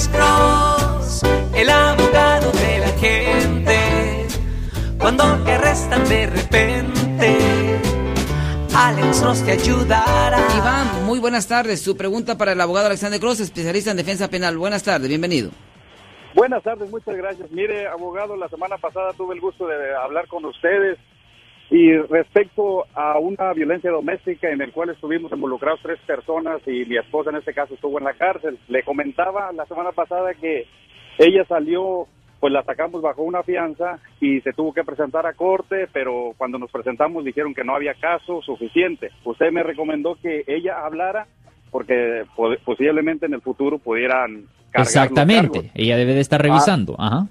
Alex Cross, el abogado de la gente. Cuando te arrestan de repente, Alex Cross te ayudará. Iván, muy buenas tardes. Su pregunta para el abogado Alexander Cross, especialista en defensa penal. Buenas tardes, bienvenido. Buenas tardes, muchas gracias. Mire, abogado, la semana pasada tuve el gusto de hablar con ustedes y respecto a una violencia doméstica en el cual estuvimos involucrados tres personas y mi esposa en este caso estuvo en la cárcel. Le comentaba la semana pasada que ella salió, pues la sacamos bajo una fianza y se tuvo que presentar a corte, pero cuando nos presentamos dijeron que no había caso suficiente. Usted me recomendó que ella hablara porque posiblemente en el futuro pudieran Exactamente, ella debe de estar revisando. Ajá.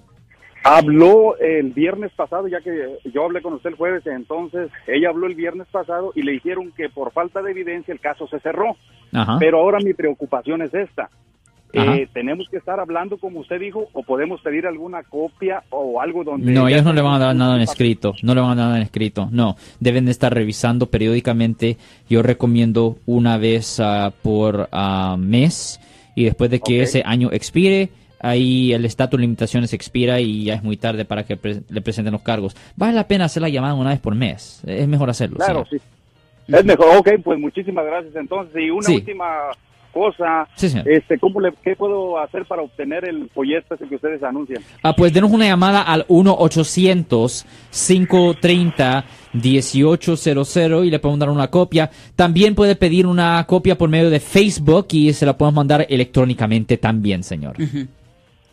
Habló el viernes pasado, ya que yo hablé con usted el jueves, entonces ella habló el viernes pasado y le dijeron que por falta de evidencia el caso se cerró. Ajá. Pero ahora mi preocupación es esta. Eh, ¿Tenemos que estar hablando como usted dijo o podemos pedir alguna copia o algo donde... No, ellos no le van a dar nada en escrito, no le van a dar nada en escrito, no. Deben de estar revisando periódicamente. Yo recomiendo una vez uh, por uh, mes y después de que ese año expire, ahí el estatus de limitaciones expira y ya es muy tarde para que le presenten los cargos. Vale la pena hacer la llamada una vez por mes. Es mejor hacerlo. Claro, sí. Es mejor. Ok, pues muchísimas gracias entonces. Y una última cosa, este, ¿cómo le, ¿qué puedo hacer para obtener el folleto ese que ustedes anuncian? Ah, pues denos una llamada al 1-800-530-1800 y le podemos dar una copia. También puede pedir una copia por medio de Facebook y se la podemos mandar electrónicamente también, señor.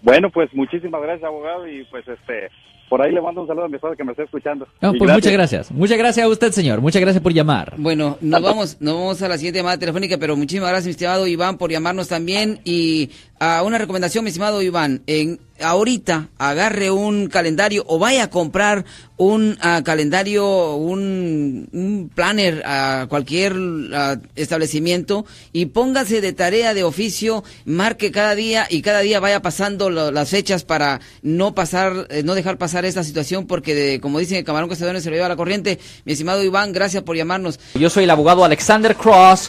Bueno, pues muchísimas gracias, abogado, y pues este por ahí le mando un saludo a mi esposa que me está escuchando. No, pues muchas gracias. Muchas gracias a usted, señor. Muchas gracias por llamar. Bueno, nos vamos, nos vamos a la siguiente llamada telefónica, pero muchísimas gracias, mi estimado Iván, por llamarnos también. Y a una recomendación, mi estimado Iván, en ahorita agarre un calendario o vaya a comprar un ah, calendario, un, planner a cualquier ah, establecimiento y póngase de tarea de oficio, marque cada día y cada día vaya pasando las fechas para no pasar, eh, no dejar pasar esta situación porque como dicen el camarón que se lo lleva a la corriente. Mi estimado Iván, gracias por llamarnos. Yo soy el abogado Alexander Cross,